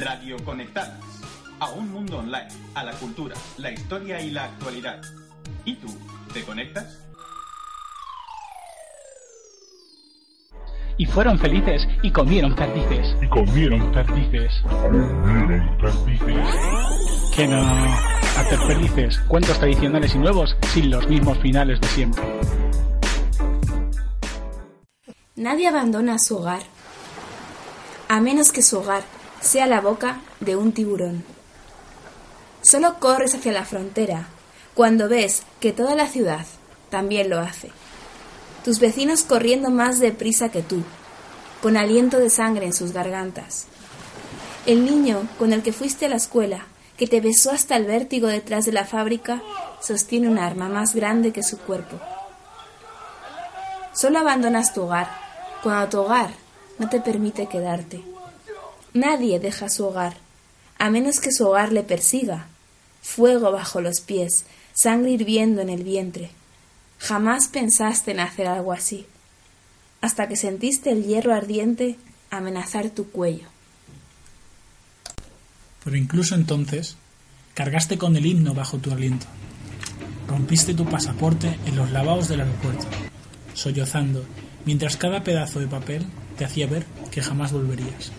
Radio Conectadas. A un mundo online, a la cultura, la historia y la actualidad. ¿Y tú, te conectas? Y fueron felices y comieron perdices. Y comieron perdices. Comieron perdices. Que no. Hacer felices. Cuentos tradicionales y nuevos sin los mismos finales de siempre. Nadie abandona su hogar, a menos que su hogar sea la boca de un tiburón. Solo corres hacia la frontera cuando ves que toda la ciudad también lo hace. Tus vecinos corriendo más deprisa que tú, con aliento de sangre en sus gargantas. El niño con el que fuiste a la escuela, que te besó hasta el vértigo detrás de la fábrica, sostiene un arma más grande que su cuerpo. Solo abandonas tu hogar cuando tu hogar no te permite quedarte. Nadie deja su hogar, a menos que su hogar le persiga. Fuego bajo los pies, sangre hirviendo en el vientre. Jamás pensaste en hacer algo así, hasta que sentiste el hierro ardiente amenazar tu cuello. Pero incluso entonces, cargaste con el himno bajo tu aliento. Rompiste tu pasaporte en los lavabos del aeropuerto, sollozando, mientras cada pedazo de papel te hacía ver que jamás volverías.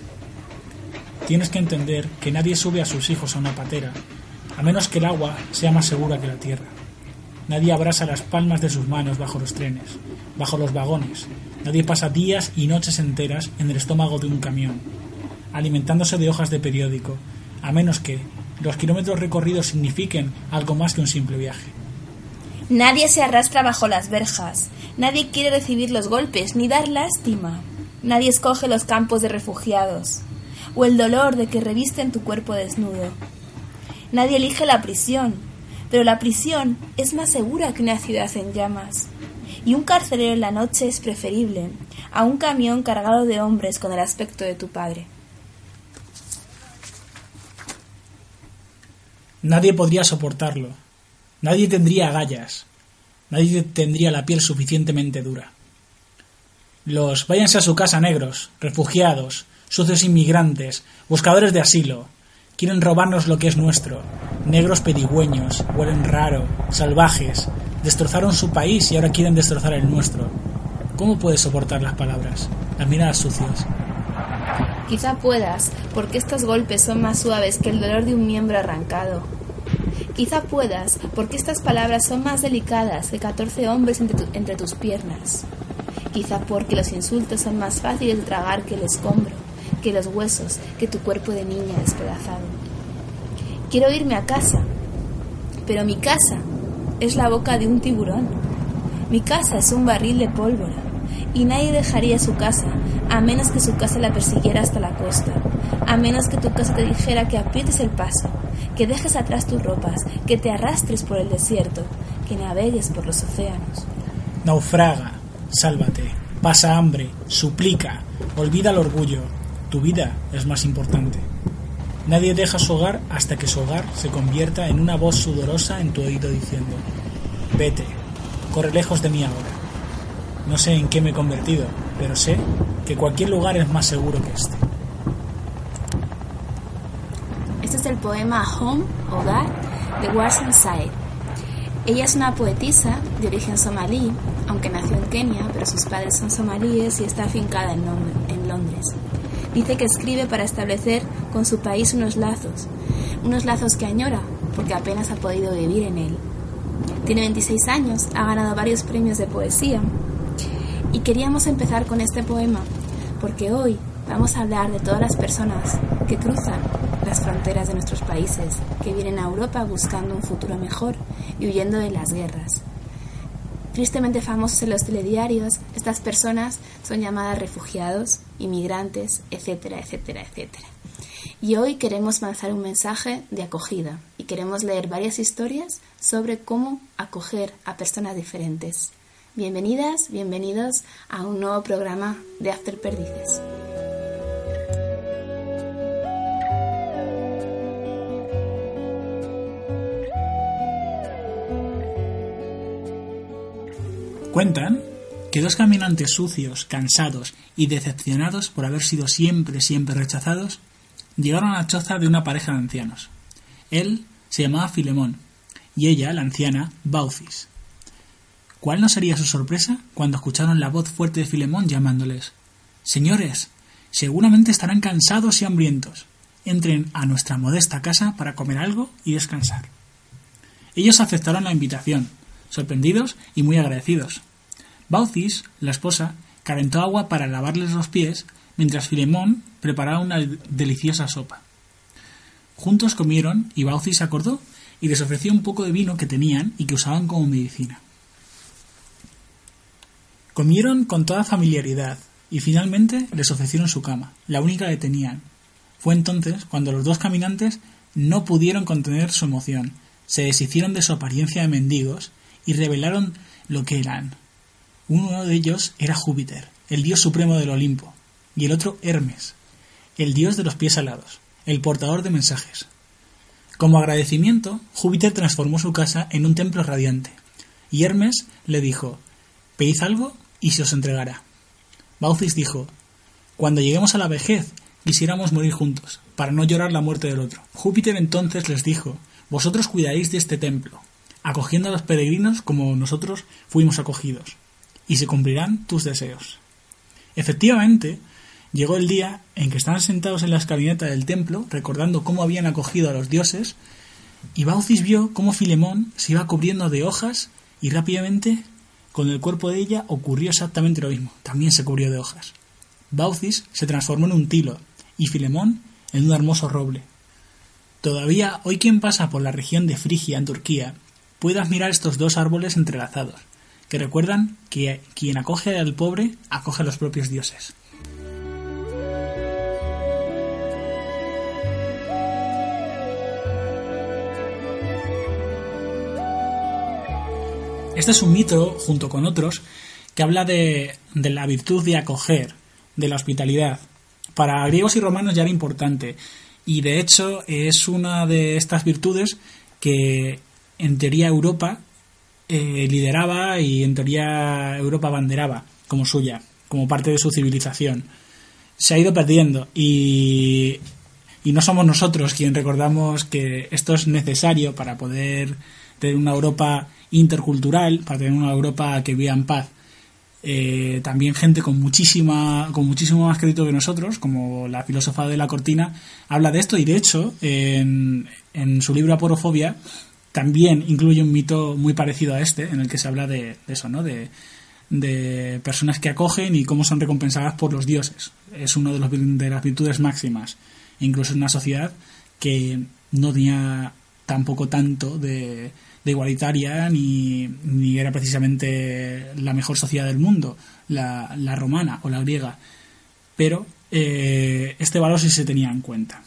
Tienes que entender que nadie sube a sus hijos a una patera, a menos que el agua sea más segura que la tierra. Nadie abrasa las palmas de sus manos bajo los trenes, bajo los vagones. Nadie pasa días y noches enteras en el estómago de un camión, alimentándose de hojas de periódico, a menos que los kilómetros recorridos signifiquen algo más que un simple viaje. Nadie se arrastra bajo las verjas, nadie quiere recibir los golpes ni dar lástima, nadie escoge los campos de refugiados o el dolor de que revisten tu cuerpo desnudo. Nadie elige la prisión, pero la prisión es más segura que una ciudad en llamas. Y un carcelero en la noche es preferible a un camión cargado de hombres con el aspecto de tu padre. Nadie podría soportarlo. Nadie tendría agallas. Nadie tendría la piel suficientemente dura. Los váyanse a su casa negros, refugiados, sucios inmigrantes, buscadores de asilo. Quieren robarnos lo que es nuestro. Negros pedigüeños, huelen raro, salvajes. Destrozaron su país y ahora quieren destrozar el nuestro. ¿Cómo puedes soportar las palabras, las miradas sucias? Quizá puedas, porque estos golpes son más suaves que el dolor de un miembro arrancado. Quizá puedas, porque estas palabras son más delicadas que catorce hombres entre, entre tus piernas. Quizá porque los insultos son más fáciles de tragar que el escombro, que los huesos, que tu cuerpo de niña despedazado. Quiero irme a casa, pero mi casa es la boca de un tiburón. Mi casa es un barril de pólvora y nadie dejaría su casa a menos que su casa la persiguiera hasta la costa, a menos que tu casa te dijera que aprietes el paso, que dejes atrás tus ropas, que te arrastres por el desierto, que navegues por los océanos. Naufraga, sálvate, pasa hambre, suplica, olvida el orgullo. Tu vida es más importante. Nadie deja su hogar hasta que su hogar se convierta en una voz sudorosa en tu oído diciendo, vete, corre lejos de mí ahora. No sé en qué me he convertido, pero sé que cualquier lugar es más seguro que este. Este es el poema Home, Hogar, de Warsan Said. Ella es una poetisa de origen somalí, aunque nació en Kenia, pero sus padres son somalíes y está afincada en, en Londres. Dice que escribe para establecer con su país unos lazos, unos lazos que añora, porque apenas ha podido vivir en él. Tiene 26 años, ha ganado varios premios de poesía y queríamos empezar con este poema porque hoy vamos a hablar de todas las personas que cruzan las fronteras de nuestros países, que vienen a Europa buscando un futuro mejor y huyendo de las guerras. Tristemente famosos en los telediarios, estas personas son llamadas refugiados, inmigrantes, etcétera, etcétera, etcétera. Y hoy queremos lanzar un mensaje de acogida y queremos leer varias historias sobre cómo acoger a personas diferentes. Bienvenidas, bienvenidos a un nuevo programa de After Perdices. Cuentan que dos caminantes sucios, cansados y decepcionados por haber sido siempre, siempre rechazados, llegaron a la choza de una pareja de ancianos. Él se llamaba Filemón y ella, la anciana, Baucis. ¿Cuál no sería su sorpresa cuando escucharon la voz fuerte de Filemón llamándoles Señores, seguramente estarán cansados y hambrientos. Entren a nuestra modesta casa para comer algo y descansar. Ellos aceptaron la invitación, sorprendidos y muy agradecidos. Baucis, la esposa, calentó agua para lavarles los pies mientras Filemón preparaba una deliciosa sopa. Juntos comieron y Baucis acordó y les ofreció un poco de vino que tenían y que usaban como medicina. Comieron con toda familiaridad y finalmente les ofrecieron su cama, la única que tenían. Fue entonces cuando los dos caminantes no pudieron contener su emoción, se deshicieron de su apariencia de mendigos y revelaron lo que eran. Uno de ellos era Júpiter, el dios supremo del Olimpo, y el otro Hermes, el dios de los pies alados, el portador de mensajes. Como agradecimiento, Júpiter transformó su casa en un templo radiante, y Hermes le dijo Pedid algo y se os entregará. Baucis dijo Cuando lleguemos a la vejez, quisiéramos morir juntos, para no llorar la muerte del otro. Júpiter entonces les dijo Vosotros cuidaréis de este templo, acogiendo a los peregrinos como nosotros fuimos acogidos, y se cumplirán tus deseos. Efectivamente, llegó el día en que estaban sentados en la escalinata del templo, recordando cómo habían acogido a los dioses, y Baucis vio cómo Filemón se iba cubriendo de hojas y rápidamente con el cuerpo de ella ocurrió exactamente lo mismo, también se cubrió de hojas. Baucis se transformó en un tilo y Filemón en un hermoso roble. Todavía hoy quien pasa por la región de Frigia en Turquía puede admirar estos dos árboles entrelazados, que recuerdan que quien acoge al pobre acoge a los propios dioses. Este es un mito, junto con otros, que habla de, de, la virtud de acoger, de la hospitalidad. Para griegos y romanos ya era importante. Y de hecho es una de estas virtudes que en teoría Europa eh, lideraba y en teoría Europa banderaba como suya, como parte de su civilización. Se ha ido perdiendo y, y no somos nosotros quien recordamos que esto es necesario para poder tener una Europa intercultural, para tener una Europa que viva en paz. Eh, también gente con muchísima con muchísimo más crédito que nosotros como la filósofa de la cortina habla de esto y de hecho en, en su libro Aporofobia también incluye un mito muy parecido a este en el que se habla de, eso no de, de personas que acogen y cómo son recompensadas por los dioses es uno de, los, de las virtudes máximas incluso en una sociedad que no tenía tampoco tanto de de igualitaria ni, ni, era precisamente la mejor sociedad del mundo, la, la romana o la griega. Pero eh, este valor sí se tenía en cuenta.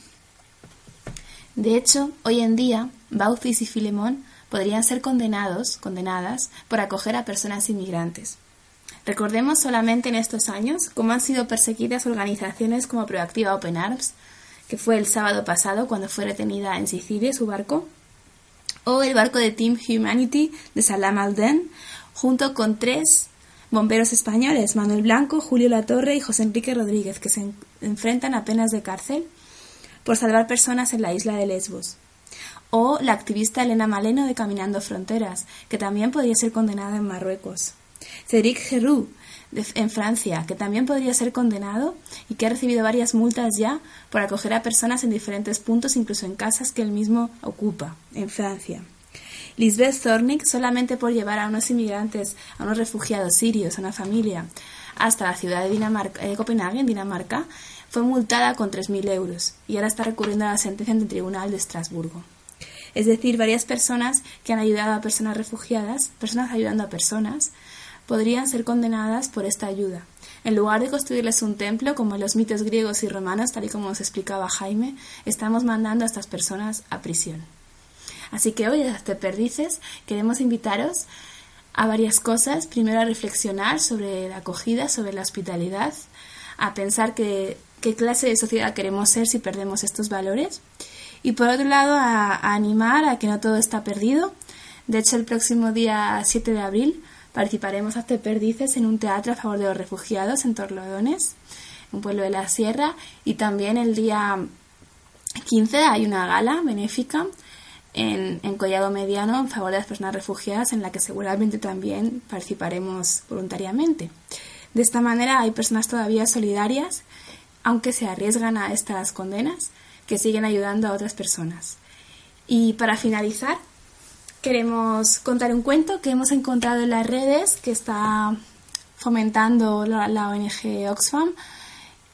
De hecho, hoy en día, Baucis y Filemón podrían ser condenados, condenadas, por acoger a personas inmigrantes. Recordemos solamente en estos años cómo han sido perseguidas organizaciones como Proactiva Open Arms, que fue el sábado pasado cuando fue retenida en Sicilia su barco, o el barco de Team Humanity de Salam Alden, junto con tres bomberos españoles, Manuel Blanco, Julio Latorre y José Enrique Rodríguez, que se enfrentan a penas de cárcel por salvar personas en la isla de Lesbos. O la activista Elena Maleno de Caminando Fronteras, que también podría ser condenada en Marruecos. Cédric Geroux, en Francia, que también podría ser condenado y que ha recibido varias multas ya por acoger a personas en diferentes puntos, incluso en casas que él mismo ocupa en Francia. Lisbeth Zornig, solamente por llevar a unos inmigrantes, a unos refugiados sirios, a una familia, hasta la ciudad de Dinamarca, eh, Copenhague, en Dinamarca, fue multada con 3.000 euros y ahora está recurriendo a la sentencia del Tribunal de Estrasburgo. Es decir, varias personas que han ayudado a personas refugiadas, personas ayudando a personas, podrían ser condenadas por esta ayuda. En lugar de construirles un templo, como en los mitos griegos y romanos, tal y como nos explicaba Jaime, estamos mandando a estas personas a prisión. Así que hoy, desde Perdices, queremos invitaros a varias cosas. Primero, a reflexionar sobre la acogida, sobre la hospitalidad, a pensar qué clase de sociedad queremos ser si perdemos estos valores. Y por otro lado, a, animar a que no todo está perdido. De hecho, el próximo día 7 de abril Participaremos hasta Perdices en un teatro a favor de los refugiados en Torlodones, un pueblo de la sierra, y también el día 15 hay una gala benéfica en, en, Collado Mediano en favor de las personas refugiadas en la que seguramente también participaremos voluntariamente. De esta manera hay personas todavía solidarias, aunque se arriesgan a estas condenas, que siguen ayudando a otras personas. Y para finalizar, queremos contar un cuento que hemos encontrado en las redes que está fomentando la, ONG Oxfam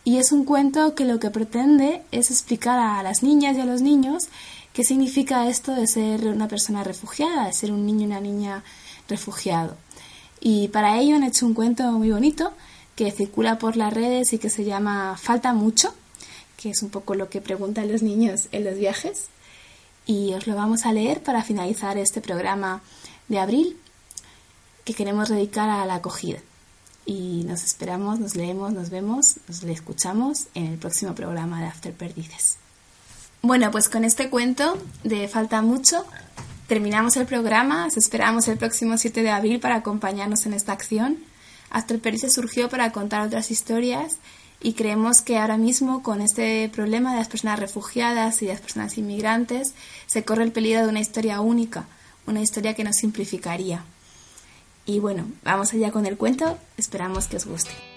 y es un cuento que lo que pretende es explicar a las niñas y a los niños qué significa esto de ser una persona refugiada, de ser un niño y una niña refugiado. Y para ello han hecho un cuento muy bonito que circula por las redes y que se llama Falta mucho, que es un poco lo que preguntan los niños en los viajes. Y os lo vamos a leer para finalizar este programa de abril que queremos dedicar a la acogida y nos esperamos, nos leemos, nos vemos, nos le escuchamos en el próximo programa de After Perdices. Bueno, pues con este cuento de Falta Mucho terminamos el programa, os esperamos el próximo 7 de abril para acompañarnos en esta acción. After Perdices surgió para contar otras historias y creemos que ahora mismo con este problema de las personas refugiadas y de las personas inmigrantes se corre el peligro de una historia única, una historia que nos simplificaría. Y bueno, vamos allá con el cuento, esperamos que os guste.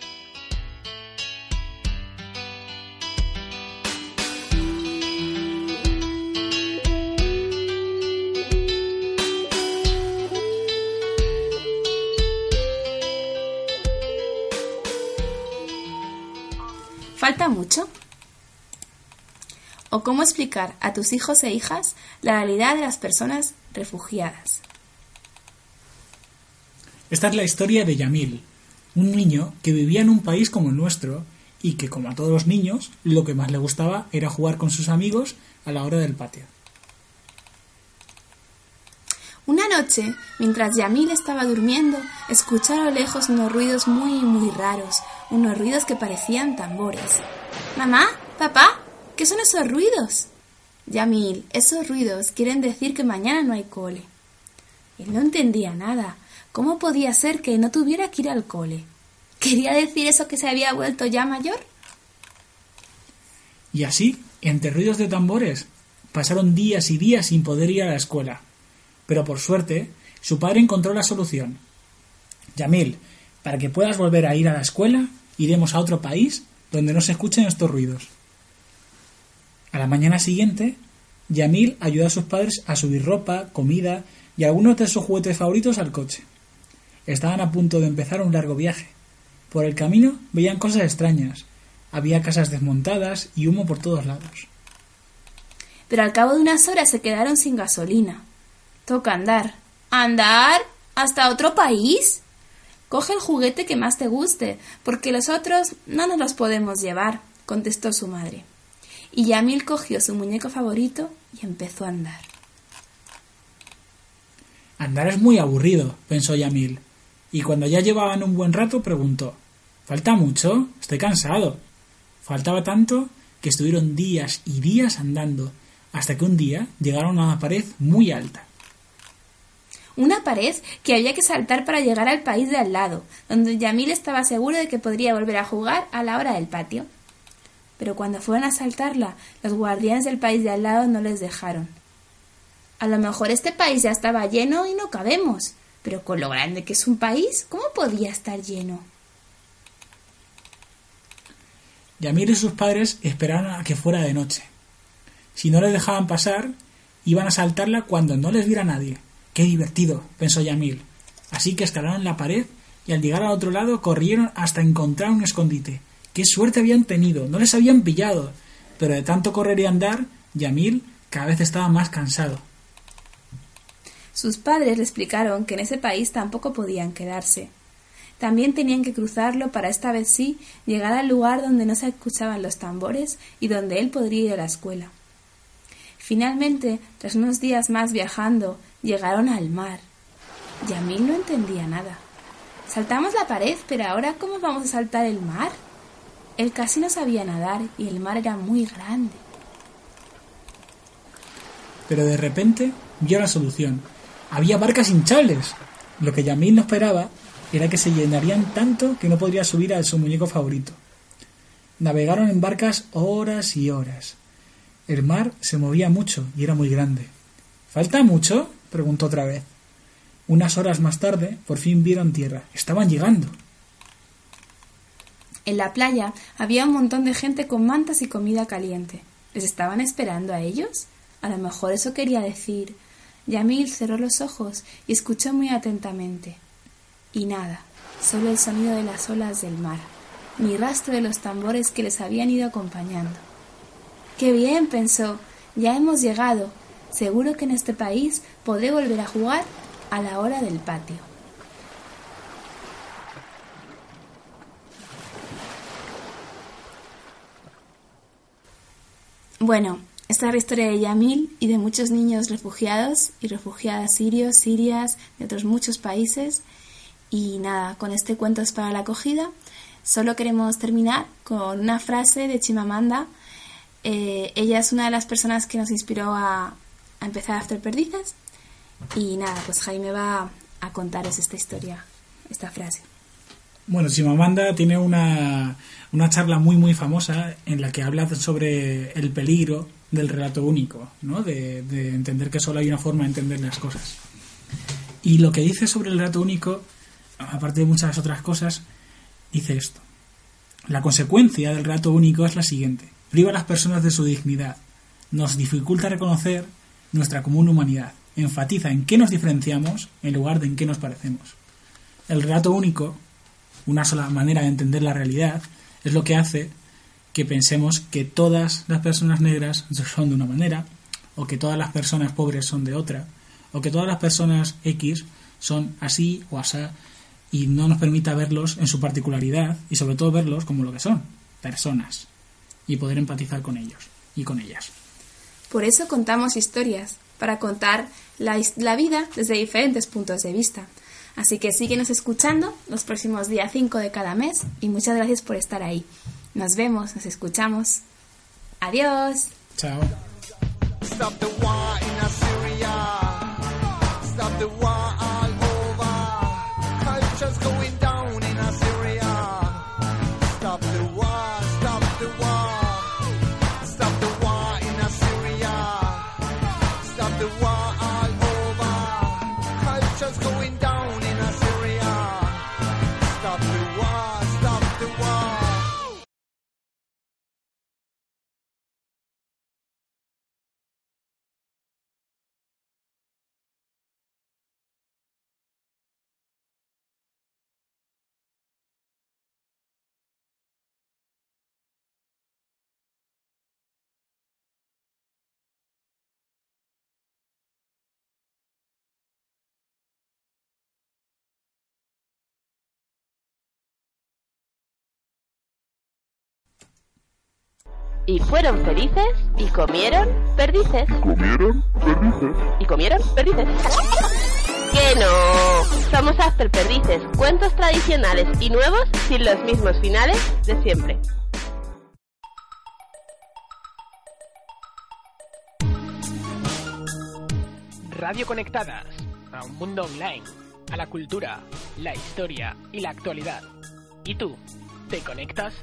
¿Falta mucho? ¿O cómo explicar a tus hijos e hijas la realidad de las personas refugiadas? Esta es la historia de Yamil, un niño que vivía en un país como el nuestro y que, como a todos los niños, lo que más le gustaba era jugar con sus amigos a la hora del patio. Una noche, mientras Yamil estaba durmiendo, escuchó a lo lejos unos ruidos muy, muy raros, unos ruidos que parecían tambores. Mamá, papá, ¿qué son esos ruidos? Yamil, esos ruidos quieren decir que mañana no hay cole. Él no entendía nada, ¿Cómo podía ser que no tuviera que ir al cole? ¿Quería decir eso que se había vuelto ya mayor? Y así, entre ruidos de tambores, pasaron días y días sin poder ir a la escuela. Pero por suerte, su padre encontró la solución. Yamil, para que puedas volver a ir a la escuela, iremos a otro país donde no se escuchen estos ruidos. A la mañana siguiente, Yamil ayudó a sus padres a subir ropa, comida y algunos de sus juguetes favoritos al coche. Estaban a punto de empezar un largo viaje. Por el camino veían cosas extrañas. Había casas desmontadas y humo por todos lados. Pero al cabo de unas horas se quedaron sin gasolina. Toca andar. ¿Andar? ¿Hasta otro país? Coge el juguete que más te guste, porque los otros no nos los podemos llevar, contestó su madre. Y Yamil cogió su muñeco favorito y empezó a andar. Andar es muy aburrido, pensó Yamil y cuando ya llevaban un buen rato preguntó ¿Falta mucho? Estoy cansado. Faltaba tanto que estuvieron días y días andando, hasta que un día llegaron a una pared muy alta. Una pared que había que saltar para llegar al país de al lado, donde Yamil estaba seguro de que podría volver a jugar a la hora del patio. Pero cuando fueron a saltarla, los guardianes del país de al lado no les dejaron. A lo mejor este país ya estaba lleno y no cabemos, pero con lo grande que es un país, ¿cómo podía estar lleno? Yamir y sus padres esperaron a que fuera de noche. Si no les dejaban pasar, iban a saltarla cuando no les viera nadie. ¡Qué divertido! pensó Yamil. Así que escalaron la pared y al llegar al otro lado corrieron hasta encontrar un escondite. ¡Qué suerte habían tenido! No les habían pillado. Pero de tanto correr y andar, Yamil cada vez estaba más cansado. Sus padres le explicaron que en ese país tampoco podían quedarse. También tenían que cruzarlo para esta vez sí llegar al lugar donde no se escuchaban los tambores y donde él podría ir a la escuela. Finalmente, tras unos días más viajando, llegaron al mar. Yamil no entendía nada. Saltamos la pared, pero ahora ¿cómo vamos a saltar el mar? Él casi no sabía nadar y el mar era muy grande. Pero de repente vio la solución había barcas hinchables. Lo que Yamil no esperaba era que se llenarían tanto que no podría subir a su muñeco favorito. Navegaron en barcas horas y horas. El mar se movía mucho y era muy grande. ¿Falta mucho? Preguntó otra vez. Unas horas más tarde, por fin vieron tierra. Estaban llegando. En la playa había un montón de gente con mantas y comida caliente. ¿Les estaban esperando a ellos? A lo mejor eso quería decir. Yamil cerró los ojos y escuchó muy atentamente. Y nada, solo el sonido de las olas del mar, ni rastro de los tambores que les habían ido acompañando. Qué bien, pensó, ya hemos llegado. Seguro que en este país podré volver a jugar a la hora del patio. Bueno, esta es la historia de Yamil y de muchos niños refugiados y refugiadas sirios, sirias, de otros muchos países. Y nada, con este cuento es para la acogida. Solo queremos terminar con una frase de Chimamanda. Eh, ella es una de las personas que nos inspiró a, a empezar a hacer perdices. Y nada, pues Jaime va a contaros esta historia, esta frase. Bueno, Chimamanda tiene una, una charla muy muy famosa en la que habla sobre el peligro del relato único, ¿no? de, de entender que solo hay una forma de entender las cosas. Y lo que dice sobre el relato único, aparte de muchas otras cosas, dice esto. La consecuencia del relato único es la siguiente. Priva a las personas de su dignidad. Nos dificulta reconocer nuestra común humanidad. Enfatiza en qué nos diferenciamos en lugar de en qué nos parecemos. El relato único una sola manera de entender la realidad, es lo que hace que pensemos que todas las personas negras son de una manera, o que todas las personas pobres son de otra, o que todas las personas X son así o así, y no nos permita verlos en su particularidad y sobre todo verlos como lo que son, personas, y poder empatizar con ellos y con ellas. Por eso contamos historias, para contar la, la vida desde diferentes puntos de vista. Así que síguenos escuchando los próximos días 5 de cada mes y muchas gracias por estar ahí. Nos vemos, nos escuchamos. Adiós. Chao. Y fueron felices y comieron perdices. ¿Comieron? Perdices. Y comieron perdices. ¡Que no! Somos After Perdices, cuentos tradicionales y nuevos sin los mismos finales de siempre. Radio Conectadas a un mundo online, a la cultura, la historia y la actualidad. ¿Y tú? ¿Te conectas?